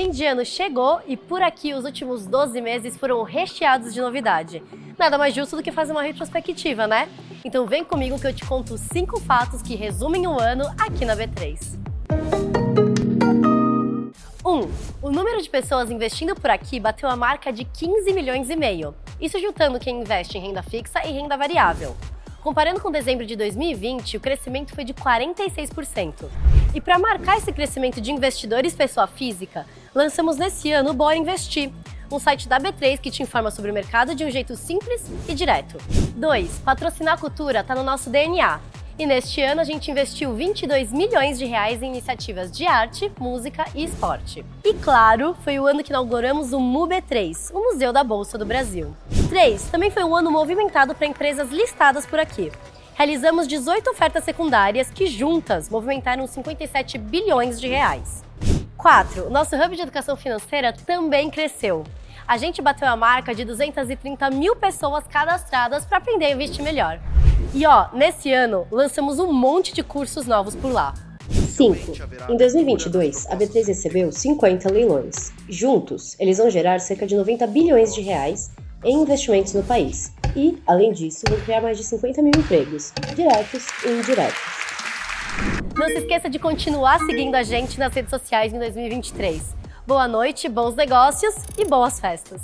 fim de ano chegou e por aqui os últimos 12 meses foram recheados de novidade. Nada mais justo do que fazer uma retrospectiva, né? Então vem comigo que eu te conto 5 fatos que resumem o ano aqui na B3. 1. Um, o número de pessoas investindo por aqui bateu a marca de 15 milhões e meio. Isso juntando quem investe em renda fixa e renda variável. Comparando com dezembro de 2020, o crescimento foi de 46%. E para marcar esse crescimento de investidores pessoa física, lançamos nesse ano o Bora Investir, um site da B3 que te informa sobre o mercado de um jeito simples e direto. 2. Patrocinar a cultura está no nosso DNA. E neste ano a gente investiu 22 milhões de reais em iniciativas de arte, música e esporte. E claro, foi o ano que inauguramos o MUB3, o Museu da Bolsa do Brasil. 3. Também foi um ano movimentado para empresas listadas por aqui. Realizamos 18 ofertas secundárias que juntas movimentaram 57 bilhões de reais. 4. O nosso hub de educação financeira também cresceu. A gente bateu a marca de 230 mil pessoas cadastradas para aprender a investir melhor. E ó, nesse ano lançamos um monte de cursos novos por lá. 5. Em 2022, a B3 recebeu 50 leilões. Juntos, eles vão gerar cerca de 90 bilhões de reais em investimentos no país. E, além disso, vão criar mais de 50 mil empregos, diretos e indiretos. Não se esqueça de continuar seguindo a gente nas redes sociais em 2023. Boa noite, bons negócios e boas festas!